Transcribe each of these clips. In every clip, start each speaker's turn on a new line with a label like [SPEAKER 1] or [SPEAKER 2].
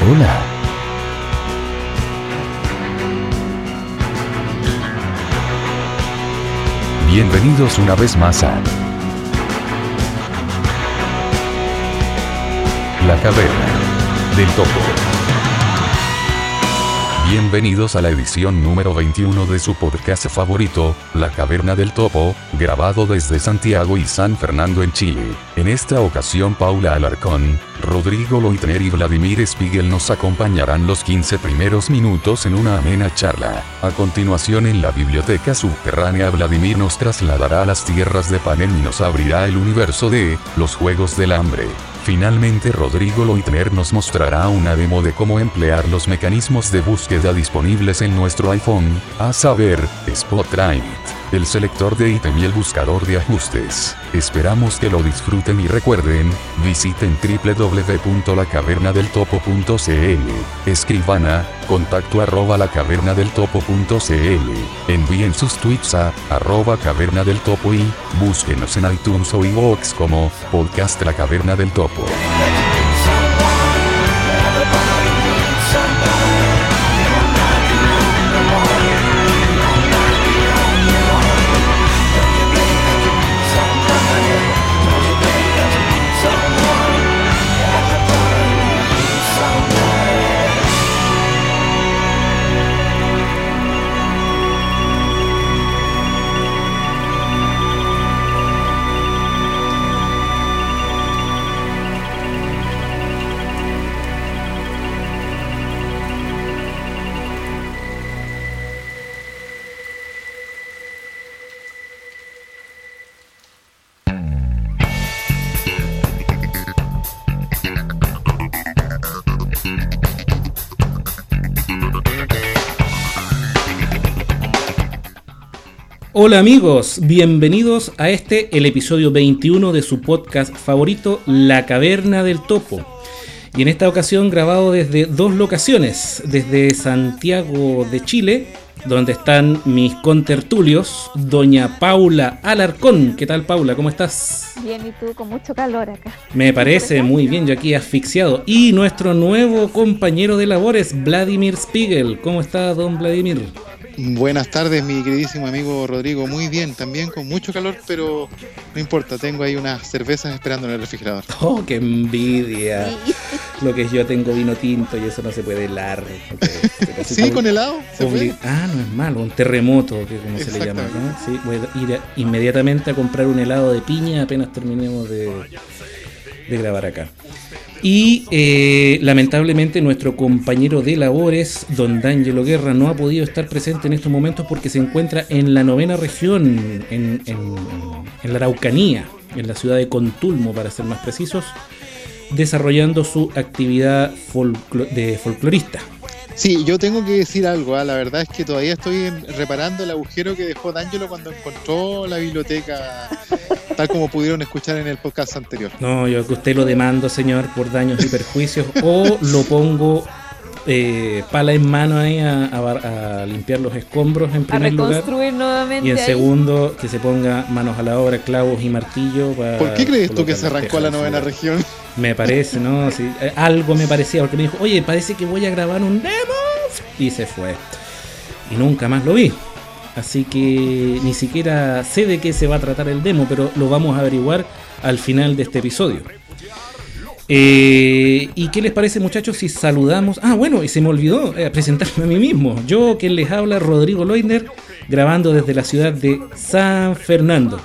[SPEAKER 1] Hola. Bienvenidos una vez más a La Caverna del Topo. Bienvenidos a la edición número 21 de su podcast favorito, La Caverna del Topo, grabado desde Santiago y San Fernando en Chile. En esta ocasión Paula Alarcón, Rodrigo Loitner y Vladimir Spiegel nos acompañarán los 15 primeros minutos en una amena charla. A continuación en la biblioteca subterránea Vladimir nos trasladará a las tierras de Panem y nos abrirá el universo de Los Juegos del Hambre. Finalmente Rodrigo Loitner nos mostrará una demo de cómo emplear los mecanismos de búsqueda disponibles en nuestro iPhone, a saber, Spotlight, el selector de ítem y el buscador de ajustes. Esperamos que lo disfruten y recuerden, visiten www.lacavernadeltopo.cl, escriban a contacto arroba lacavernadeltopo.cl, envíen sus tweets a arroba caverna del topo y búsquenos en iTunes o iVoox como podcast La Caverna del Topo.
[SPEAKER 2] Hola amigos, bienvenidos a este, el episodio 21 de su podcast favorito, La Caverna del Topo. Y en esta ocasión grabado desde dos locaciones, desde Santiago de Chile, donde están mis contertulios, doña Paula Alarcón. ¿Qué tal Paula? ¿Cómo estás?
[SPEAKER 3] Bien, y tú con mucho calor acá.
[SPEAKER 2] Me parece muy bien, yo aquí asfixiado. Y nuestro nuevo compañero de labores, Vladimir Spiegel. ¿Cómo está, don Vladimir?
[SPEAKER 4] Buenas tardes, mi queridísimo amigo Rodrigo. Muy bien, también con mucho calor, pero no importa, tengo ahí unas cervezas esperando en el refrigerador.
[SPEAKER 2] ¡Oh, qué envidia! Lo que yo tengo vino tinto y eso no se puede helar.
[SPEAKER 4] ¿Sí, con helado?
[SPEAKER 2] Ah, no es malo, un terremoto, que como se le llama. ¿no? Sí, voy a ir inmediatamente a comprar un helado de piña apenas terminemos de, de grabar acá. Y eh, lamentablemente nuestro compañero de labores, don D'Angelo Guerra, no ha podido estar presente en estos momentos porque se encuentra en la novena región, en, la Araucanía, en la ciudad de Contulmo, para ser más precisos, desarrollando su actividad de folclorista.
[SPEAKER 4] Sí, yo tengo que decir algo, ¿ah? la verdad es que todavía estoy reparando el agujero que dejó D'Angelo cuando encontró la biblioteca, tal como pudieron escuchar en el podcast anterior.
[SPEAKER 2] No, yo que usted lo demando, señor, por daños y perjuicios, o lo pongo eh, pala en mano ahí a, limpiar los escombros en primer lugar.
[SPEAKER 3] Nuevamente
[SPEAKER 2] y en segundo, que se ponga manos a la obra, clavos y martillo.
[SPEAKER 4] ¿Por qué crees tú que se arrancó a la novena región?
[SPEAKER 2] Me parece, ¿no? Sí, eh, algo me parecía, porque me dijo, oye, parece que voy a grabar un demo. Y se fue. Y nunca más lo vi. Así que ni siquiera sé de qué se va a tratar el demo, pero lo vamos a averiguar al final de este episodio. Eh, ¿Y qué les parece muchachos si saludamos? Ah, bueno, y se me olvidó eh, presentarme a mí mismo. Yo, quien les habla, Rodrigo Leutner, grabando desde la ciudad de San Fernando,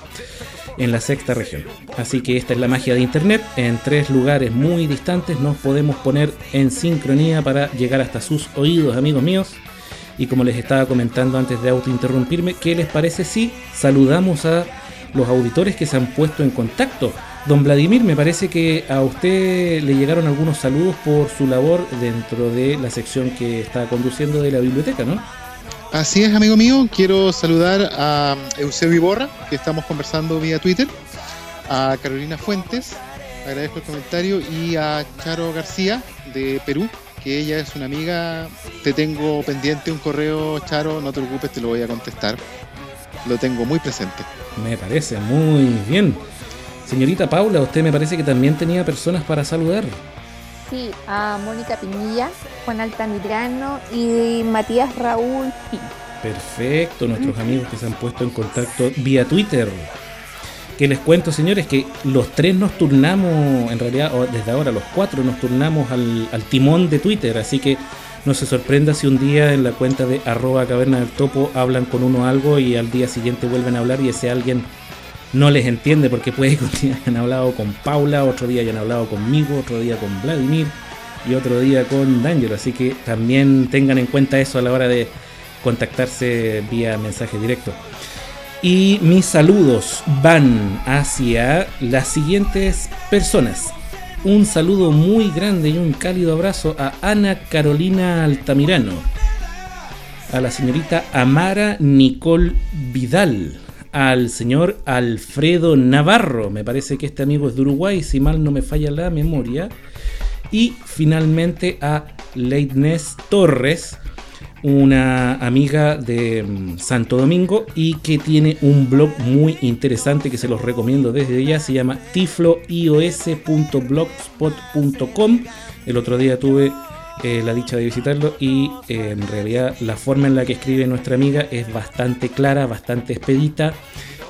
[SPEAKER 2] en la sexta región. Así que esta es la magia de Internet. En tres lugares muy distantes nos podemos poner en sincronía para llegar hasta sus oídos, amigos míos. Y como les estaba comentando antes de autointerrumpirme, ¿qué les parece si saludamos a los auditores que se han puesto en contacto Don Vladimir, me parece que a usted le llegaron algunos saludos por su labor dentro de la sección que está conduciendo de la biblioteca, ¿no?
[SPEAKER 4] Así es, amigo mío. Quiero saludar a Eusebio Iborra, que estamos conversando vía Twitter, a Carolina Fuentes, agradezco el comentario, y a Charo García, de Perú, que ella es una amiga. Te tengo pendiente un correo, Charo, no te preocupes, te lo voy a contestar. Lo tengo muy presente.
[SPEAKER 2] Me parece muy bien. Señorita Paula, usted me parece que también tenía personas para saludar.
[SPEAKER 3] Sí, a Mónica Pinilla, Juan Altamirano y Matías Raúl Pi.
[SPEAKER 2] Perfecto, nuestros amigos que se han puesto en contacto vía Twitter. Que les cuento, señores, que los tres nos turnamos, en realidad, o desde ahora los cuatro nos turnamos al, timón de Twitter, así que no se sorprenda si un día en la cuenta de arroba caverna del topo hablan con uno algo y al día siguiente vuelven a hablar y ese alguien no les entiende porque puede que un día hayan hablado con Paula, otro día hayan hablado conmigo, otro día con Vladimir y otro día con D'Angelo. Así que también tengan en cuenta eso a la hora de contactarse vía mensaje directo. Y mis saludos van hacia las siguientes personas. Un saludo muy grande y un cálido abrazo a Ana Carolina Altamirano, a la señorita Amara Nicole Vidal, al señor Alfredo Navarro, me parece que este amigo es de Uruguay, si mal no me falla la memoria, y finalmente a Leitness Torres, una amiga de mm, Santo Domingo y que tiene un blog muy interesante que se los recomiendo desde ya. Se llama tifloios.blogspot.com. El otro día tuve eh, la dicha de visitarlo y eh, en realidad la forma en la que escribe nuestra amiga es bastante clara, bastante expedita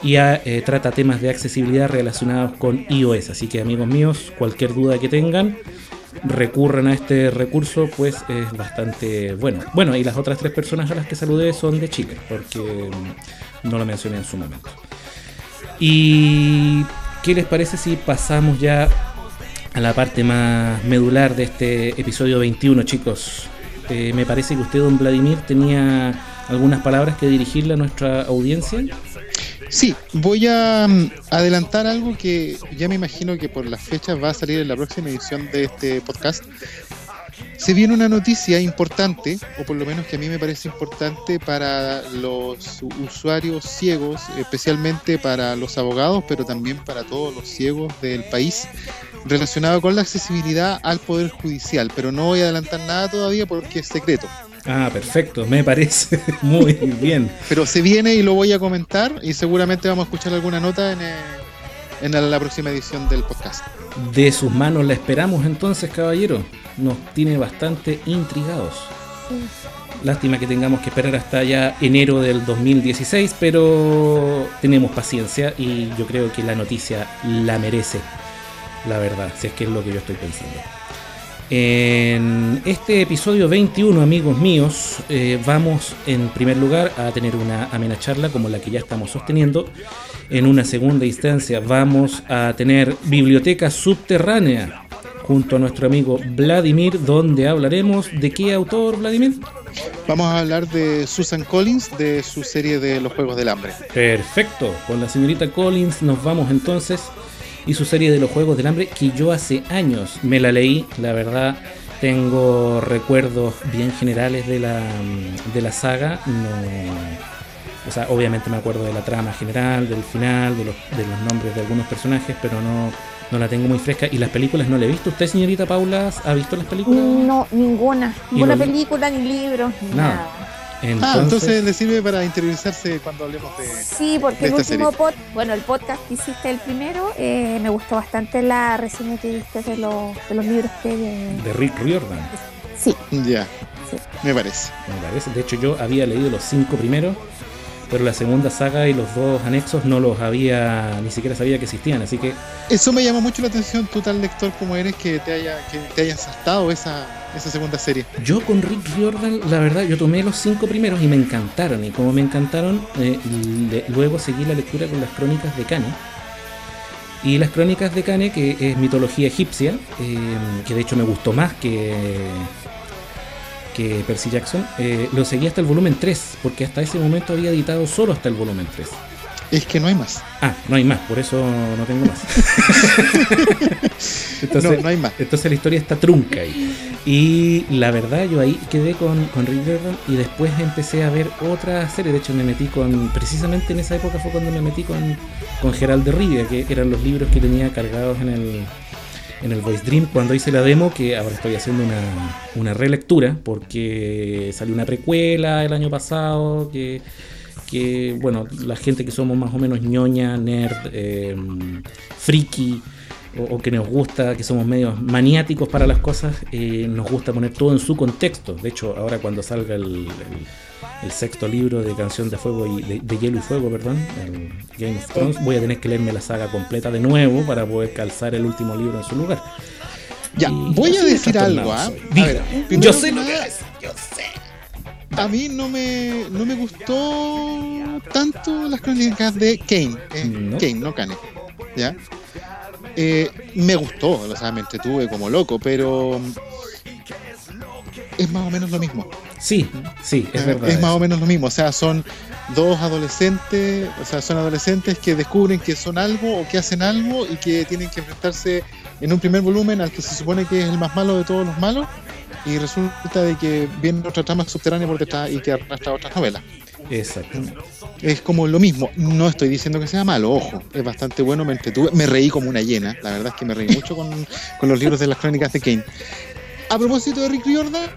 [SPEAKER 2] y eh, trata temas de accesibilidad relacionados con iOS. Así que amigos míos, cualquier duda que tengan, recurran a este recurso, pues es bastante bueno. Bueno, y las otras tres personas a las que saludé son de Chile, porque mm, no lo mencioné en su momento. ¿Y qué les parece si pasamos ya a la parte más medular de este episodio 21, chicos? Eh, me parece que usted, don Vladimir, tenía algunas palabras que dirigirle a nuestra audiencia.
[SPEAKER 4] Sí, voy a mm, adelantar algo que ya me imagino que por las fechas va a salir en la próxima edición de este podcast. Se viene una noticia importante, o por lo menos que a mí me parece importante para los usuarios ciegos, especialmente para los abogados, pero también para todos los ciegos del país, relacionado con la accesibilidad al Poder Judicial. Pero no voy a adelantar nada todavía porque es secreto.
[SPEAKER 2] Ah, perfecto, me parece muy bien.
[SPEAKER 4] Pero se viene y lo voy a comentar y seguramente vamos a escuchar alguna nota en, eh, en la próxima edición del podcast.
[SPEAKER 2] De sus manos la esperamos entonces, caballero. Nos tiene bastante intrigados. Lástima que tengamos que esperar hasta ya enero del 2016, pero tenemos paciencia y yo creo que la noticia la merece, la verdad, si es que es lo que yo estoy pensando. En este episodio 21, amigos míos, eh, vamos en primer lugar a tener una amena charla como la que ya estamos sosteniendo. En una segunda instancia vamos a tener biblioteca subterránea junto a nuestro amigo Vladimir, donde hablaremos de qué autor, Vladimir.
[SPEAKER 4] Vamos a hablar de Susan Collins, de su serie de Los Juegos del Hambre.
[SPEAKER 2] Perfecto, con la señorita Collins nos vamos entonces y su serie de los Juegos del Hambre que yo hace años me la leí, la verdad tengo recuerdos bien generales de la, de la saga, no, o sea, obviamente me acuerdo de la trama general, del final, de los, de los nombres de algunos personajes, pero no, no la tengo muy fresca. ¿Y las películas no la he visto? ¿Usted, señorita Paula, ha visto las películas?
[SPEAKER 3] No, ninguna. Ninguna película, ni libros, ni
[SPEAKER 2] Nada.
[SPEAKER 3] nada.
[SPEAKER 2] Entonces,
[SPEAKER 4] Ah, entonces le sirve para interiorizarse cuando hablemos de...
[SPEAKER 3] Sí, porque
[SPEAKER 4] de
[SPEAKER 3] el
[SPEAKER 4] esta
[SPEAKER 3] último pod, bueno, el podcast que hiciste el primero, eh, me gustó bastante la reseña que diste de los, de los libros que...
[SPEAKER 2] de Rick Riordan,
[SPEAKER 3] Sí,
[SPEAKER 4] Ya,
[SPEAKER 3] Sí.
[SPEAKER 4] me parece.
[SPEAKER 2] me parece. De hecho, yo había leído los cinco primeros, pero la segunda saga y los dos anexos no los había, ni siquiera sabía que existían. Así que
[SPEAKER 4] Eso me llamó mucho la atención, tú tal lector como eres, que te haya, que te haya saltado esa, esa segunda serie.
[SPEAKER 2] Yo con Rick Riordan, la verdad, yo tomé los cinco primeros y me encantaron. Y como me encantaron, eh, le- luego seguí la lectura con las crónicas de Kane. Y las crónicas de Kane, que es mitología egipcia, eh, que de hecho me gustó más que, que Percy Jackson, eh, lo seguí hasta el volumen 3, porque hasta ese momento había editado solo hasta el volumen 3.
[SPEAKER 4] Es que no hay más.
[SPEAKER 2] Ah, no hay más, por eso no tengo más. Entonces,
[SPEAKER 4] no, no hay más.
[SPEAKER 2] entonces la historia está trunca ahí. Y la verdad, yo ahí quedé con, con Rick y después empecé a ver otra serie. De hecho, me metí con. Precisamente en esa época fue cuando me metí con, con Gerald de Rivia, que eran los libros que tenía cargados en el, en el Voice Dream cuando hice la demo, que ahora estoy haciendo una, una relectura, porque salió una precuela el año pasado, que, que bueno, la gente que somos más o menos ñoña, nerd, eh, friki, o, que nos gusta, que somos medios maniáticos para las cosas, eh, nos gusta poner todo en su contexto. De hecho, ahora cuando salga el- el sexto libro de Canción de Fuego y de, de Hielo y Fuego, perdón, el Game of Thrones, voy a tener que leerme la saga completa de nuevo para poder calzar el último libro en su lugar.
[SPEAKER 4] Ya,
[SPEAKER 2] Y
[SPEAKER 4] voy a decir algo, ¿ah? A ver,
[SPEAKER 2] yo sé lo que es, yo sé.
[SPEAKER 4] A mí no me, no me gustó tanto las crónicas de Kane. eh,
[SPEAKER 2] No.
[SPEAKER 4] Kane, no Kane. ¿Ya? Eh, me gustó, o sea, me entretuve como loco, pero es más o menos lo mismo.
[SPEAKER 2] Sí, sí, es verdad.
[SPEAKER 4] es más o menos lo mismo. O sea, son dos adolescentes, o sea, son adolescentes que descubren que son algo o que hacen algo y que tienen que enfrentarse en un primer volumen al que se supone que es el más malo de todos los malos. Y resulta de que viene otra trama subterránea por detrás y que arrastra otras novelas.
[SPEAKER 2] Exactamente.
[SPEAKER 4] Es como lo mismo. No estoy diciendo que sea malo, ojo. Es bastante bueno, me entretuve. Me reí como una hiena. La verdad es que me reí mucho con, con los libros de las crónicas de Kane. A propósito de Rick Riordan,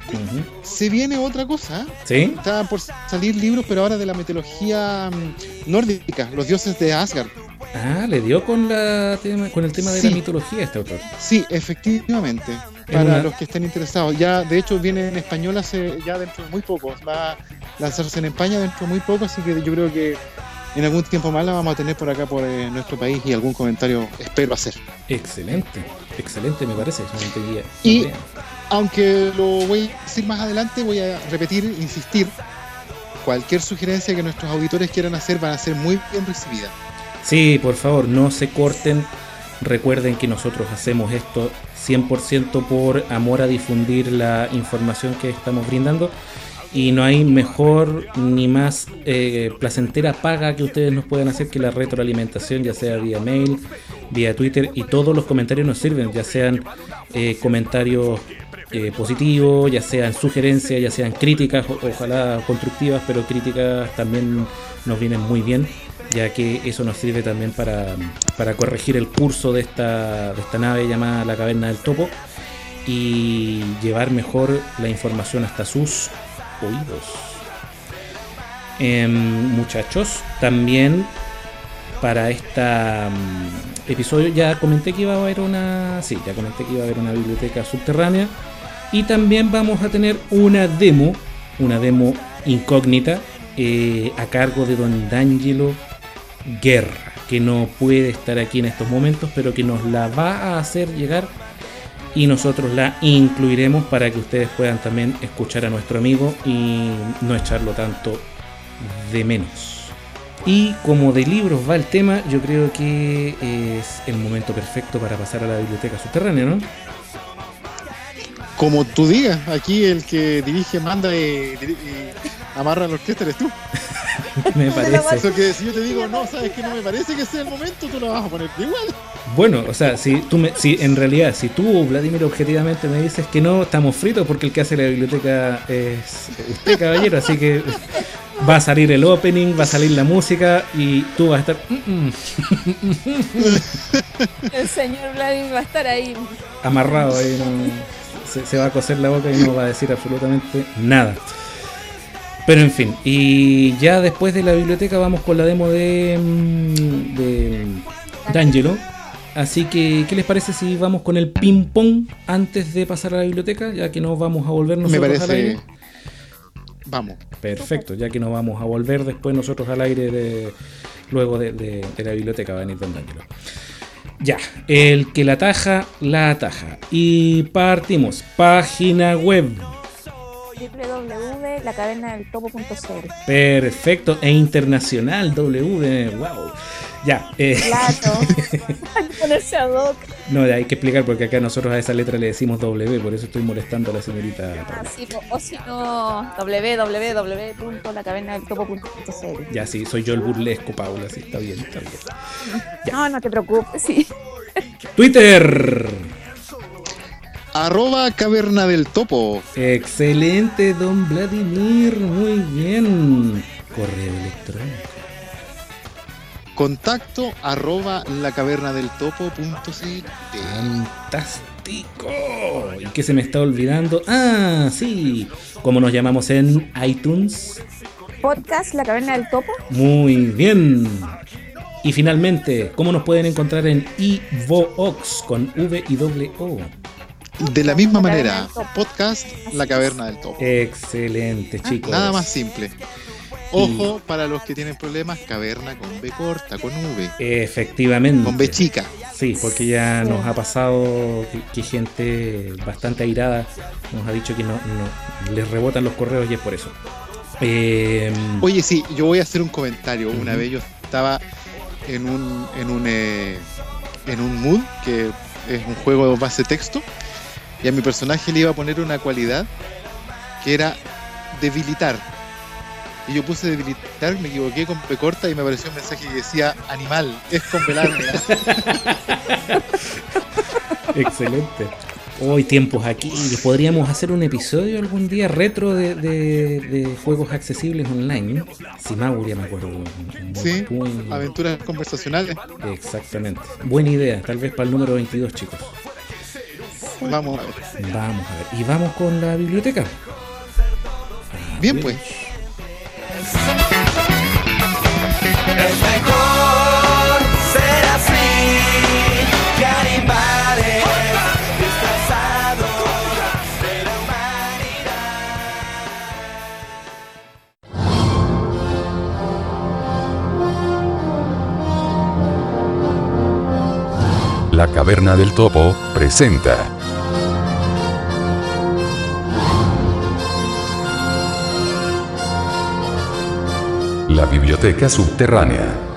[SPEAKER 4] se viene otra cosa.
[SPEAKER 2] ¿Sí?
[SPEAKER 4] Estaban por salir libros, pero ahora de la mitología mm, nórdica, los dioses de Asgard.
[SPEAKER 2] Ah, le dio con, la tema, con el tema de la mitología este autor.
[SPEAKER 4] Sí, efectivamente.
[SPEAKER 2] En
[SPEAKER 4] Para
[SPEAKER 2] una-
[SPEAKER 4] los que estén interesados. Ya, de hecho, viene en español hace ya dentro de muy poco. Va a lanzarse en España dentro de muy poco, así que yo creo que en algún tiempo más la vamos a tener por acá, por eh, nuestro país, y algún comentario espero hacer.
[SPEAKER 2] Excelente, excelente me parece. no
[SPEAKER 4] Y-
[SPEAKER 2] idea.
[SPEAKER 4] Aunque lo voy a decir más adelante, voy a repetir, insistir. Cualquier sugerencia que nuestros auditores quieran hacer van a ser muy bien recibidas.
[SPEAKER 2] Sí, por favor, no se corten. Recuerden que nosotros hacemos esto 100% por amor a difundir la información que estamos brindando. Y no hay mejor ni más eh, placentera paga que ustedes nos puedan hacer que la retroalimentación, ya sea vía mail, vía Twitter. Y todos los comentarios nos sirven, ya sean eh, comentarios eh, positivos, ya sean sugerencias, ya sean críticas, ojalá constructivas, pero críticas también nos vienen muy bien ya que eso nos sirve también para, para corregir el curso de esta, de esta nave llamada la Caverna del Topo y llevar mejor la información hasta sus oídos. Em, muchachos, también para este episodio ya comenté que iba a haber una. Sí, ya comenté que iba a haber una biblioteca subterránea. Y también vamos a tener una demo, una demo incógnita, eh, a cargo de Don D'Angelo Guerra, que no puede estar aquí en estos momentos, pero que nos la va a hacer llegar y nosotros la incluiremos para que ustedes puedan también escuchar a nuestro amigo y no echarlo tanto de menos. Y como de libros va el tema, yo creo que es el momento perfecto para pasar a la biblioteca subterránea, ¿no?
[SPEAKER 4] Como tú digas, aquí el que dirige, manda y, amarra la orquesta eres tú.
[SPEAKER 2] Me parece.
[SPEAKER 4] Eso que si yo te digo, no, sabes que no me parece que sea el momento, tú lo vas a poner igual.
[SPEAKER 2] Bueno, o sea, si tú me, si en realidad, si tú, Vladimir, objetivamente me dices que no, estamos fritos porque el que hace la biblioteca es usted, caballero, así que va a salir el opening, va a salir la música y tú vas a estar mm, mm,
[SPEAKER 3] El señor Vladimir va a estar ahí.
[SPEAKER 2] amarrado ahí, no- se, se va a coser la boca y no va a decir absolutamente nada. Pero en fin, y ya después de la biblioteca vamos con la demo de, mm, de D'Angelo. Así que, ¿qué les parece si vamos con el ping-pong antes de pasar a la biblioteca? Ya que nos vamos a volver
[SPEAKER 4] Me
[SPEAKER 2] nosotros al
[SPEAKER 4] parece.
[SPEAKER 2] aire.
[SPEAKER 4] Vamos.
[SPEAKER 2] Perfecto, ya que nos vamos a volver después nosotros al aire de, luego de, de- de la biblioteca, va a venir Don D'Angelo. Ya, el que la ataja, la ataja. Y partimos. Página web.
[SPEAKER 3] www.lacavernadeltopo.cl
[SPEAKER 2] Perfecto. E internacional, W. Wow. Ya. eh,
[SPEAKER 3] Claro. Ponerse a doc.
[SPEAKER 2] no, hay que explicar porque acá nosotros a esa letra le decimos W, por eso estoy molestando a la señorita.
[SPEAKER 3] Así, o- o si no, www.lacavernadeltopo.cl.
[SPEAKER 2] Ya, sí, soy yo el burlesco, Paula. Sí, está bien, está bien.
[SPEAKER 3] No, no te preocupes, sí.
[SPEAKER 2] Twitter.
[SPEAKER 4] Arroba caverna del topo.
[SPEAKER 2] Excelente, don Vladimir. Muy bien. Correo electrónico.
[SPEAKER 4] Contacto arroba la caverna del topo punto cl.
[SPEAKER 2] Fantástico. ¿Y qué se me está olvidando? Ah, sí. ¿Cómo nos llamamos en iTunes?
[SPEAKER 3] Podcast La Caverna del Topo.
[SPEAKER 2] Muy bien. Y finalmente, ¿cómo nos pueden encontrar en Ivoox con V y doble O?
[SPEAKER 4] De la misma
[SPEAKER 3] La
[SPEAKER 4] manera, podcast La Caverna del Topo.
[SPEAKER 2] Excelente, chicos.
[SPEAKER 4] Nada más simple. Ojo para los que tienen problemas, caverna con B corta, con V,
[SPEAKER 2] Efectivamente.
[SPEAKER 4] con B chica.
[SPEAKER 2] Sí, porque ya nos ha pasado que, que gente bastante airada nos ha dicho que no, no- les rebotan los correos y es por eso. Eh,
[SPEAKER 4] Oye, sí, yo voy a hacer un comentario. Una vez yo estaba en un, en un, eh, en un mood, que es un juego de base texto, y a mi personaje le iba a poner una cualidad que era debilitar. Y yo puse debilitar, me equivoqué con P corta y me apareció un mensaje que decía animal, es con larga.
[SPEAKER 2] excelente. Hoy tiempos aquí. Podríamos hacer un episodio algún día retro de, de- de juegos accesibles online. Si Mauri, me acuerdo. un- un buen
[SPEAKER 4] Sí, aventuras conversacionales.
[SPEAKER 2] Exactamente. Buena idea. Tal vez para el número 22, chicos.
[SPEAKER 4] Vamos a ver.
[SPEAKER 2] Vamos a ver. Y vamos con la biblioteca.
[SPEAKER 4] Bien, pues.
[SPEAKER 5] Es mejor ser así que animales disfrazados de la humanidad.
[SPEAKER 1] La Caverna del Topo, presenta. La Biblioteca Subterránea.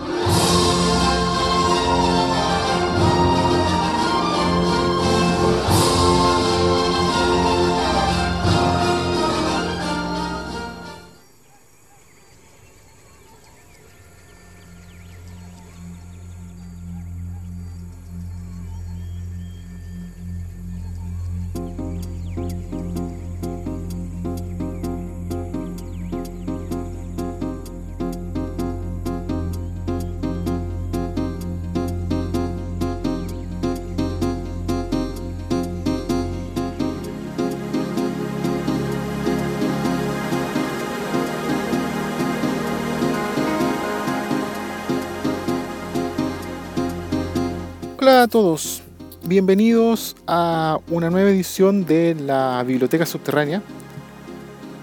[SPEAKER 4] Hola a todos, bienvenidos a una nueva edición de la Biblioteca Subterránea.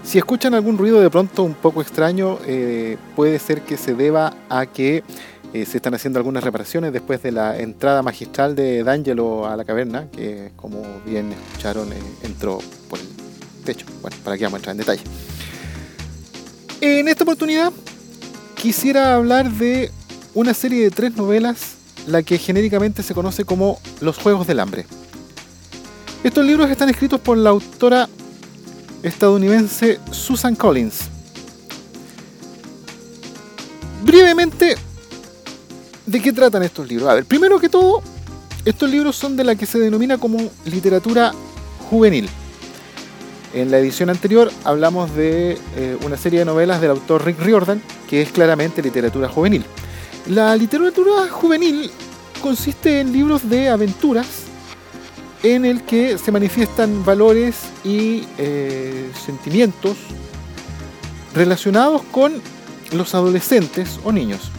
[SPEAKER 4] Si escuchan algún ruido de pronto un poco extraño, eh, puede ser que se deba a que eh, se están haciendo algunas reparaciones después de la entrada magistral de D'Angelo a la caverna, que como bien escucharon eh, entró por el techo. Bueno, para que vamos a entrar en detalle. En esta oportunidad quisiera hablar de una serie de tres novelas la que genéricamente se conoce como Los Juegos del Hambre. Estos libros están escritos por la autora estadounidense Susan Collins. Brevemente, ¿de qué tratan estos libros? A ver, primero que todo, estos libros son de la que se denomina como literatura juvenil. En la edición anterior hablamos de eh, una serie de novelas del autor Rick Riordan, que es claramente literatura juvenil. La literatura juvenil consiste en libros de aventuras en el que se manifiestan valores y eh, sentimientos relacionados con los adolescentes o niños.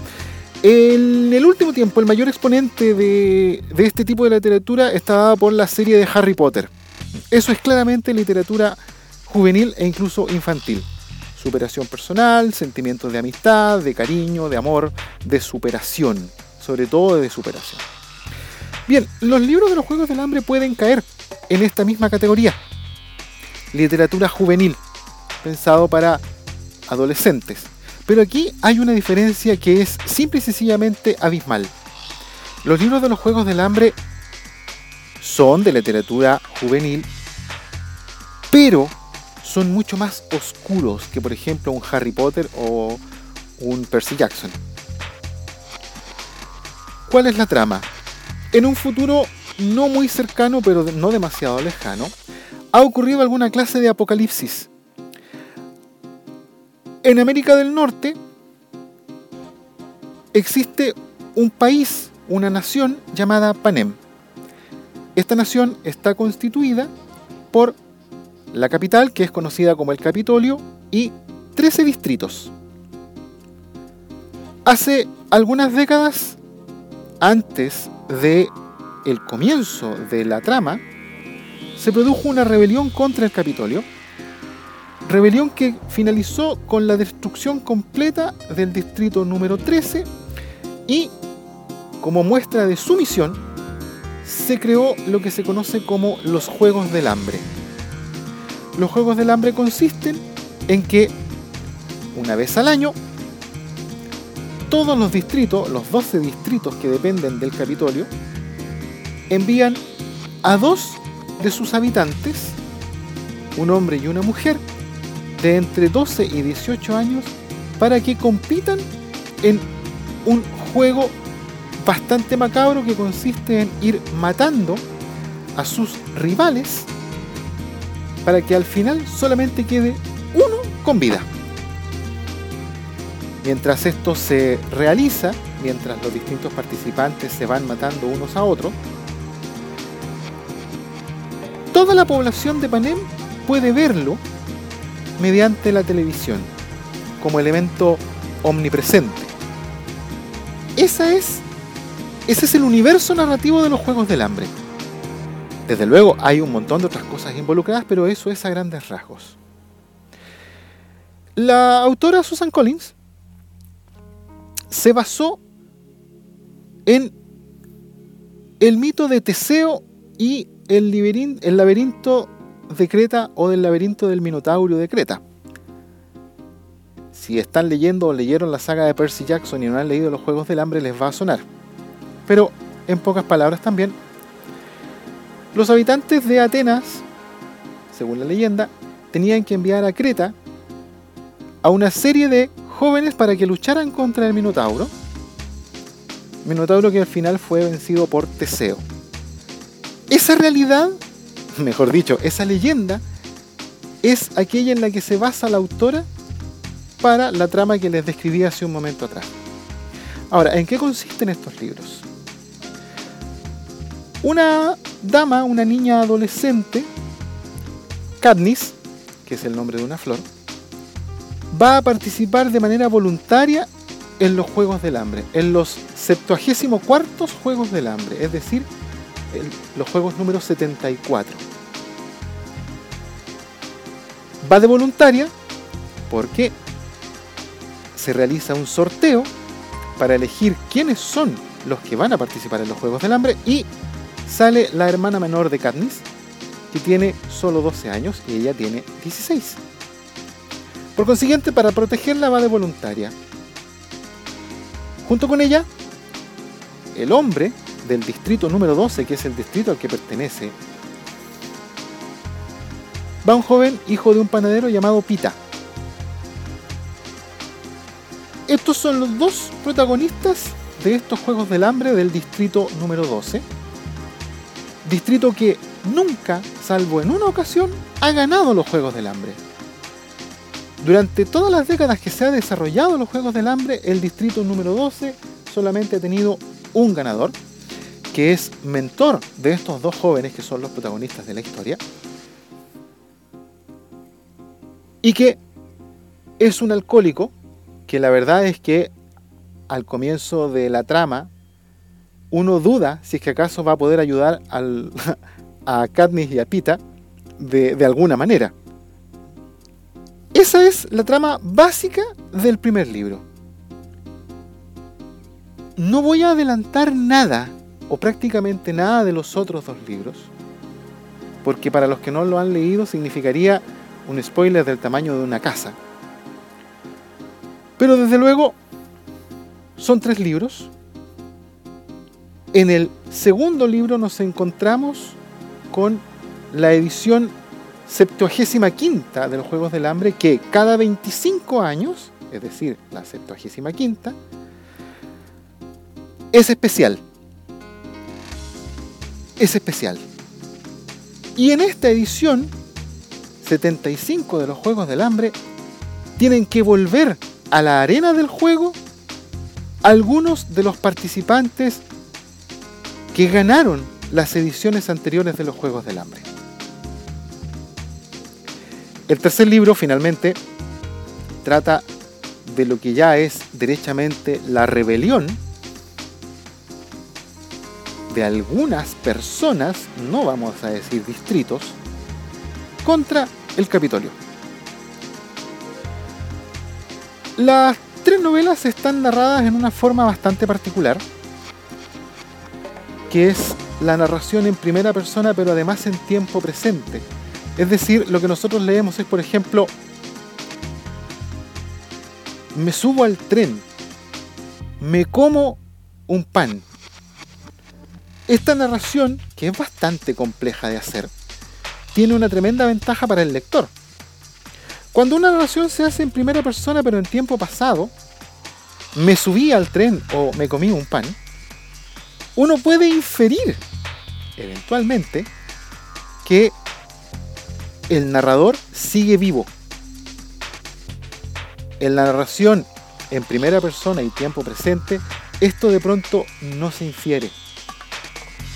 [SPEAKER 4] En el último tiempo, el mayor exponente de, de este tipo de literatura está dada por la serie de Harry Potter. Eso es claramente literatura juvenil e incluso infantil superación personal, sentimientos de amistad, de cariño, de amor, de superación, sobre todo de superación. Bien, los libros de los Juegos del Hambre pueden caer en esta misma categoría. Literatura juvenil, pensado para adolescentes. Pero aquí hay una diferencia que es simple y sencillamente abismal. Los libros de los Juegos del Hambre son de literatura juvenil, pero son mucho más oscuros que por ejemplo un Harry Potter o un Percy Jackson. ¿Cuál es la trama? En un futuro no muy cercano, pero no demasiado lejano, ha ocurrido alguna clase de apocalipsis. En América del Norte existe un país, una nación llamada Panem. Esta nación está constituida por la capital, que es conocida como el Capitolio, y 13 distritos. Hace Algunas décadas antes de el comienzo de la trama, se produjo una rebelión contra el Capitolio, rebelión que finalizó con la destrucción completa del distrito número 13 y como muestra de sumisión se creó lo que se conoce como los Juegos del Hambre. Los Juegos del Hambre consisten en que una vez al año todos los distritos, los 12 distritos que dependen del Capitolio, envían a dos de sus habitantes, un hombre y una mujer, de entre 12 y 18 años, para que compitan en un juego bastante macabro que consiste en ir matando a sus rivales para que al final solamente quede uno con vida. Mientras esto se realiza, mientras los distintos participantes se van matando unos a otros, toda la población de Panem puede verlo mediante la televisión como elemento omnipresente. Esa es, ese es el universo narrativo de los Juegos del Hambre. Desde luego hay un montón de otras cosas involucradas, pero eso es a grandes rasgos. La autora Susan Collins se basó en el mito de Teseo y el, laberinto de Creta o del laberinto del Minotauro de Creta. Si están leyendo o leyeron la saga de Percy Jackson y no han leído los Juegos del Hambre les va a sonar. Pero en pocas palabras también, los habitantes de Atenas, según la leyenda, tenían que enviar a Creta a una serie de jóvenes para que lucharan contra el Minotauro. Minotauro que al final fue vencido por Teseo. Esa realidad, mejor dicho, esa leyenda, es aquella en la que se basa la autora para la trama que les describí hace un momento atrás. Ahora, ¿en qué consisten estos libros? Una dama, una niña adolescente, Katniss, que es el nombre de una flor, va a participar de manera voluntaria en los Juegos del Hambre, en los 74 Juegos del Hambre, es decir, los Juegos número 74. Va de voluntaria porque se realiza un sorteo para elegir quiénes son los que van a participar en los Juegos del Hambre y sale la hermana menor de Katniss, que tiene solo 12 años y ella tiene 16. Por consiguiente, para protegerla va de voluntaria. Junto con ella, el hombre del distrito número 12, que es el distrito al que pertenece, va un joven hijo de un panadero llamado Pita. Estos son los dos protagonistas de estos Juegos del Hambre del distrito número 12. Distrito que nunca, salvo en una ocasión, ha ganado los Juegos del Hambre. Durante todas las décadas que se ha desarrollado los Juegos del Hambre, el distrito número 12 solamente ha tenido un ganador, que es mentor de estos dos jóvenes que son los protagonistas de la historia, y que es un alcohólico, que la verdad es que al comienzo de la trama uno duda si es que acaso va a poder ayudar al, a Katniss y a Pita de, de alguna manera. Esa es la trama básica del primer libro. No voy a adelantar nada, o prácticamente nada de los otros dos libros, porque para los que no lo han leído significaría un spoiler del tamaño de una casa. Pero desde luego, son tres libros. En el segundo libro nos encontramos con la edición 75 de los Juegos del Hambre que cada 25 años, es decir, la 75 es especial. Es especial. Y en esta edición 75 de los Juegos del Hambre tienen que volver a la arena del juego algunos de los participantes que ganaron las ediciones anteriores de los Juegos del Hambre. El tercer libro finalmente trata de lo que ya es derechamente la rebelión de algunas personas, no vamos a decir distritos, contra el Capitolio. Las tres novelas están narradas en una forma bastante particular, que es la narración en primera persona, pero además en tiempo presente. Es decir, lo que nosotros leemos es, por ejemplo, me subo al tren, me como un pan. Esta narración, que es bastante compleja de hacer, tiene una tremenda ventaja para el lector. Cuando una narración se hace en primera persona pero en tiempo pasado, me subí al tren o me comí un pan, uno puede inferir eventualmente que el narrador sigue vivo. En la narración en primera persona y tiempo presente, esto de pronto no se infiere.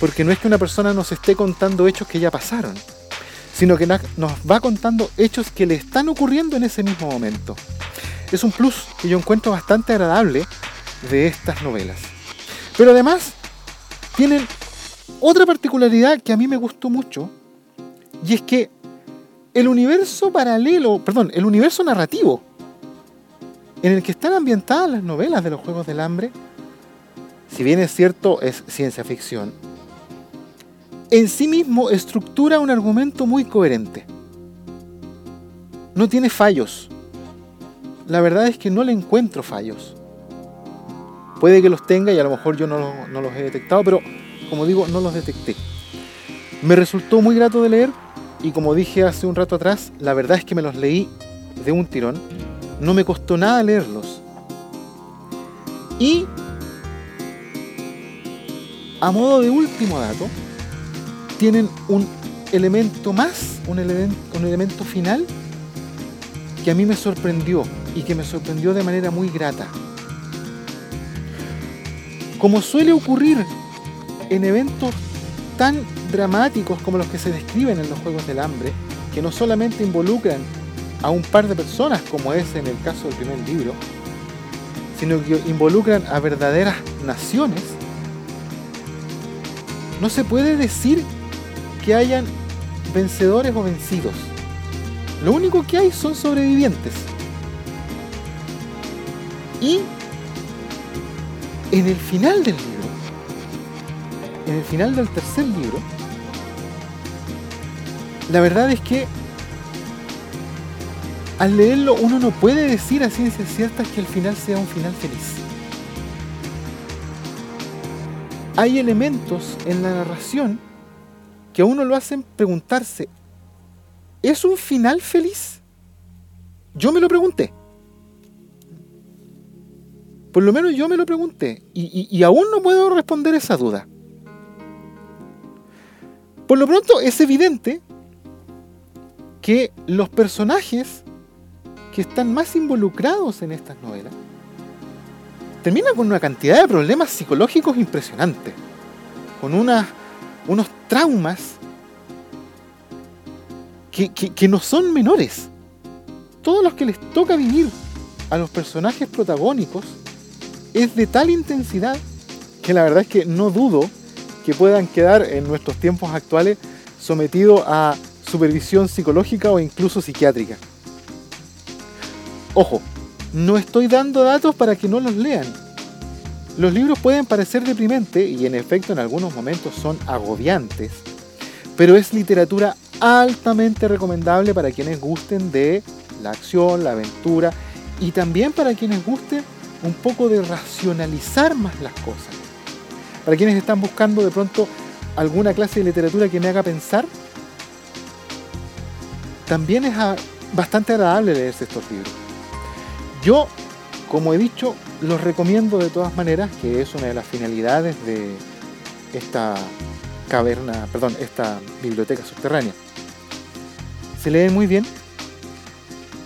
[SPEAKER 4] Porque no es que una persona nos esté contando hechos que ya pasaron, sino que nos va contando hechos que le están ocurriendo en ese mismo momento. Es un plus que yo encuentro bastante agradable de estas novelas. Pero además, tienen otra particularidad que a mí me gustó mucho, y es que el universo paralelo, perdón, el universo narrativo en el que están ambientadas las novelas de los Juegos del Hambre, si bien es cierto, es ciencia ficción, en sí mismo estructura un argumento muy coherente. No tiene fallos. La verdad es que no le encuentro fallos. Puede que los tenga y a lo mejor yo no, lo- no los he detectado, pero como digo, no los detecté. Me resultó muy grato de leer y como dije hace un rato atrás, la verdad es que me los leí de un tirón. No me costó nada leerlos. Y a modo de último dato, tienen un elemento más, un elemento final que a mí me sorprendió y que me sorprendió de manera muy grata. Como suele ocurrir en eventos tan dramáticos como los que se describen en los Juegos del Hambre, que no solamente involucran a un par de personas, como es en el caso del primer libro, sino que involucran a verdaderas naciones, no se puede decir que hayan vencedores o vencidos. Lo único que hay son sobrevivientes. Y en el final del libro, en el final del tercer libro, la verdad es que al leerlo uno no puede decir a ciencias ciertas que el final sea un final feliz. Hay elementos en la narración que a uno lo hacen preguntarse, ¿es un final feliz? Yo me lo pregunté. Por lo menos yo me lo pregunté y, aún no puedo responder esa duda. Por lo pronto es evidente que los personajes que están más involucrados en estas novelas terminan con una cantidad de problemas psicológicos impresionantes, con unos traumas que, que- que no son menores. Todos los que les toca vivir a los personajes protagónicos es de tal intensidad que la verdad es que no dudo que puedan quedar en nuestros tiempos actuales sometidos a supervisión psicológica o incluso psiquiátrica. Ojo, no estoy dando datos para que no los lean. Los libros pueden parecer deprimentes y en efecto en algunos momentos son agobiantes, pero es literatura altamente recomendable para quienes gusten de la acción, la aventura y también para quienes gusten un poco de racionalizar más las cosas. Para quienes están buscando de pronto alguna clase de literatura que me haga pensar, también es bastante agradable leerse estos libros. Yo, como he dicho, los recomiendo de todas maneras, que es una de las finalidades de esta caverna, perdón, esta biblioteca subterránea. Se leen muy bien,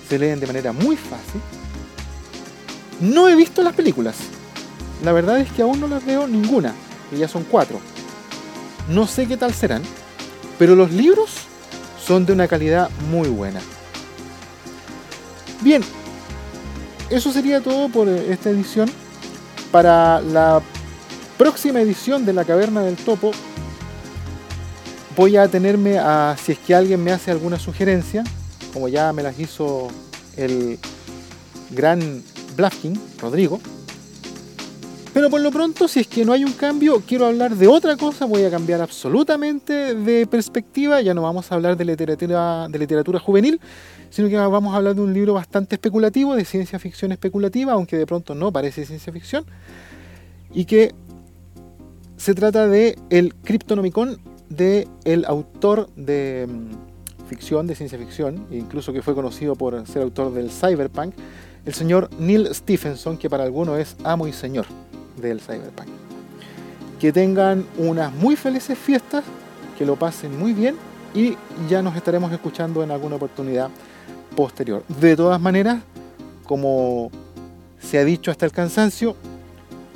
[SPEAKER 4] se leen de manera muy fácil. No he visto las películas. La verdad es que aún no las veo ninguna, que ya son cuatro. No sé qué tal serán, pero los libros son de una calidad muy buena. Bien, eso sería todo por eh, esta edición. Para la próxima edición de La Caverna del Topo, voy a tenerme a, si es que alguien me hace alguna sugerencia, como ya me las hizo el gran Rodrigo. Pero por lo pronto, si es que no hay un cambio, quiero hablar de otra cosa, voy a cambiar absolutamente de perspectiva, ya no vamos a hablar de literatura, de literatura juvenil, sino que vamos a hablar de un libro bastante especulativo, de ciencia ficción especulativa, aunque de pronto no parece ciencia ficción, y que se trata de el Cryptonomicon de el autor de mm, ficción, de ciencia ficción, incluso que fue conocido por ser autor del cyberpunk, el señor Neil Stephenson, que para algunos es amo y señor del cyberpunk. Que tengan unas muy felices fiestas, que lo pasen muy bien y ya nos estaremos escuchando en alguna oportunidad posterior. De todas maneras, como se ha dicho hasta el cansancio,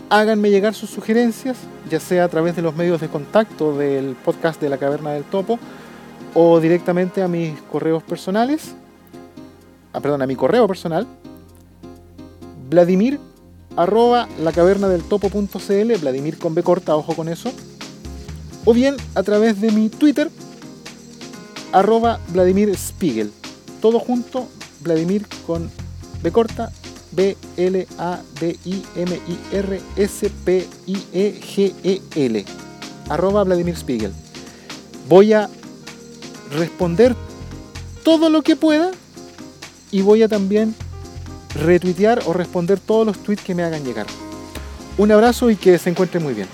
[SPEAKER 4] háganme llegar sus sugerencias, ya sea a través de los medios de contacto del podcast de la Caverna del Topo o directamente a mis correos personales, ah, perdón, a mi correo personal, Vladimir arroba lacavernadeltopo.cl, Vladimir con B corta, ojo con eso, o bien a través de mi Twitter, arroba Vladimir Spiegel, todo junto, Vladimir con B corta, B L A D I M I R S P I E E arroba Vladimir Spiegel. Voy a responder todo lo que pueda y voy a también retuitear o responder todos los tweets que me hagan llegar. Un abrazo y que se encuentren muy bien.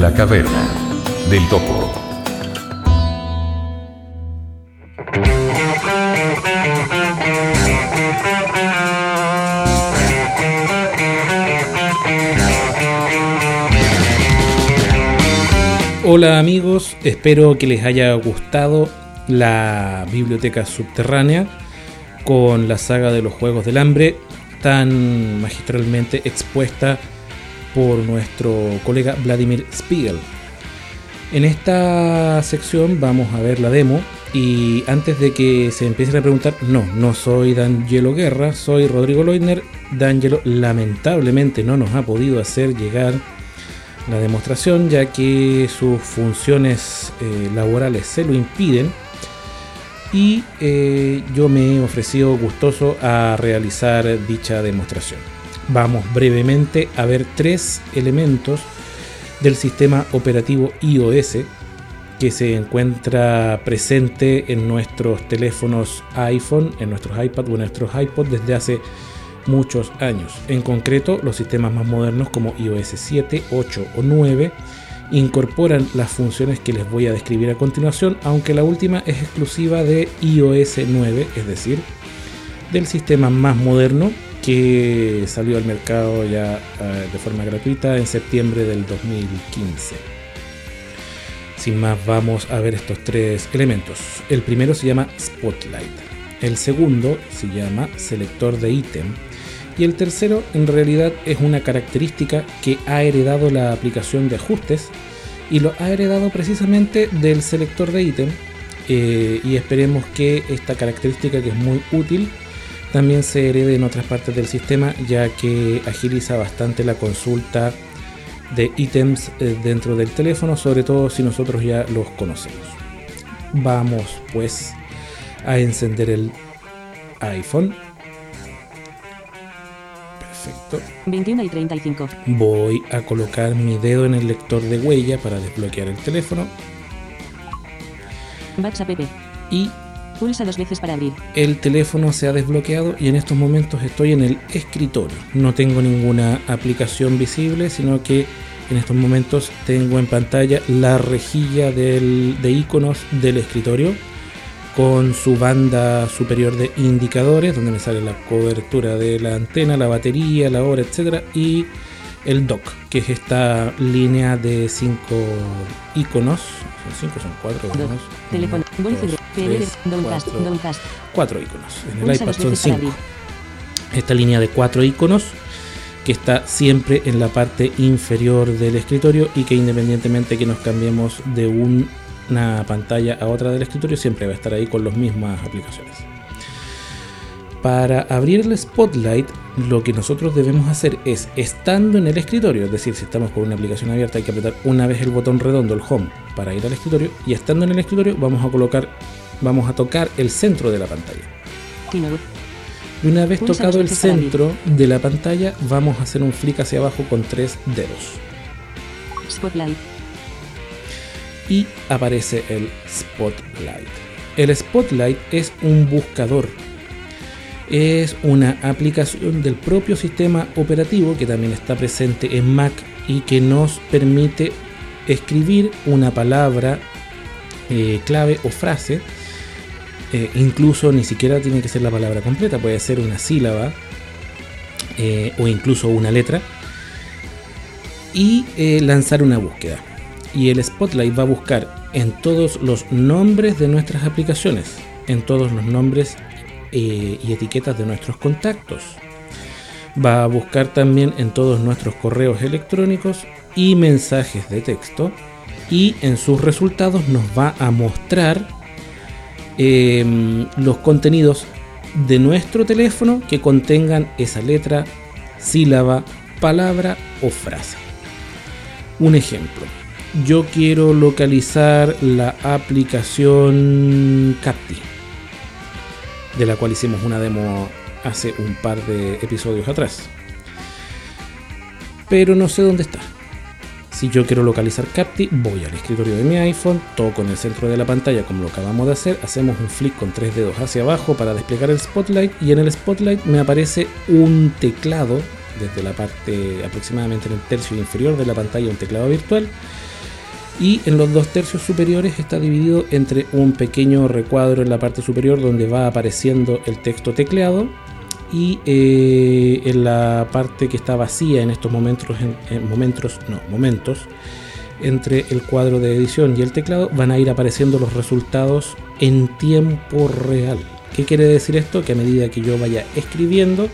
[SPEAKER 1] La caverna del topo.
[SPEAKER 2] Hola amigos, espero que les haya gustado la biblioteca subterránea con la saga de los Juegos del Hambre tan magistralmente expuesta por nuestro colega Vladimir Spiegel. En esta sección vamos a ver la demo y antes de que se empiecen a preguntar, no, no soy D'Angelo Guerra, soy Rodrigo Leutner. D'Angelo lamentablemente no nos ha podido hacer llegar la demostración ya que sus funciones eh, laborales se lo impiden y eh, yo me he ofrecido gustoso a realizar dicha demostración. Vamos brevemente a ver tres elementos del sistema operativo iOS que se encuentra presente en nuestros teléfonos iPhone, en nuestros iPad o en nuestros iPod desde hace muchos años. En concreto, los sistemas más modernos como iOS 7, 8 o 9 incorporan las funciones que les voy a describir a continuación, aunque la última es exclusiva de iOS 9, es decir, del sistema más moderno que salió al mercado ya eh, de forma gratuita en septiembre del 2015. Sin más, vamos a ver estos tres elementos. El primero se llama Spotlight. El segundo se llama selector de ítem. Y el tercero en realidad es una característica que ha heredado la aplicación de ajustes y lo ha heredado precisamente del selector de ítem. Eh, y esperemos que esta característica que es muy útil también se herede en otras partes del sistema ya que agiliza bastante la consulta de ítems eh, dentro del teléfono, sobre todo si nosotros ya los conocemos. Vamos pues a encender el iPhone. Perfecto.
[SPEAKER 6] 21 y 35.
[SPEAKER 2] Voy a colocar mi dedo en el lector de huella para desbloquear el teléfono y
[SPEAKER 6] Pulsa dos veces para abrir.
[SPEAKER 2] el teléfono se ha desbloqueado y en estos momentos estoy en el escritorio. No tengo ninguna aplicación visible, sino que en estos momentos tengo en pantalla la rejilla del- de iconos del escritorio con su banda superior de indicadores, donde me sale la cobertura de la antena, la batería, la hora, etcétera, y el dock, que es esta línea de cinco iconos. ¿Son cinco? ¿Son cuatro iconos?
[SPEAKER 6] Teléfono. Voice
[SPEAKER 2] tres, cuatro, cuatro iconos. En el iPad son cinco. Esta línea de cuatro iconos que está siempre en la parte inferior del escritorio y que independientemente que nos cambiemos de un- una pantalla a otra del escritorio siempre va a estar ahí con las mismas aplicaciones. Para abrir el Spotlight, lo que nosotros debemos hacer es, estando en el escritorio, es decir, si estamos con una aplicación abierta, hay que apretar una vez el botón redondo, el Home, para ir al escritorio, y estando en el escritorio vamos a colocar, vamos a tocar el centro de la pantalla. Y una vez tocado el
[SPEAKER 6] abrir.
[SPEAKER 2] centro de la pantalla, vamos a hacer un flick hacia abajo con tres dedos.
[SPEAKER 6] Spotlight.
[SPEAKER 2] Y aparece el Spotlight. El Spotlight es un buscador. Es una aplicación del propio sistema operativo que también está presente en Mac y que nos permite escribir una palabra eh, clave o frase. Eh, incluso ni siquiera tiene que ser la palabra completa, puede ser una sílaba eh, o incluso una letra. Y lanzar una búsqueda. Y el Spotlight va a buscar en todos los nombres de nuestras aplicaciones, en todos los nombres eh, y etiquetas de nuestros contactos. Va a buscar también en todos nuestros correos electrónicos y mensajes de texto. Y en sus resultados nos va a mostrar em, los contenidos de nuestro teléfono que contengan esa letra, sílaba, palabra o frase. Un ejemplo. Yo quiero localizar la aplicación Capti, de la cual hicimos una demo hace un par de episodios atrás. Pero no sé dónde está. Si yo quiero localizar Capti, voy al escritorio de mi iPhone, toco en el centro de la pantalla como lo acabamos de hacer, hacemos un flick con tres dedos hacia abajo para desplegar el Spotlight y en el Spotlight me aparece un teclado desde la parte aproximadamente en el tercio inferior de la pantalla, un teclado virtual y en los dos tercios superiores está dividido entre un pequeño recuadro en la parte superior donde va apareciendo el texto tecleado y eh, en la parte que está vacía en estos momentos, en, en momentos, no, momentos, entre el cuadro de edición y el teclado van a ir apareciendo los resultados en tiempo real. ¿Qué quiere decir esto? Que a medida que yo vaya escribiendo,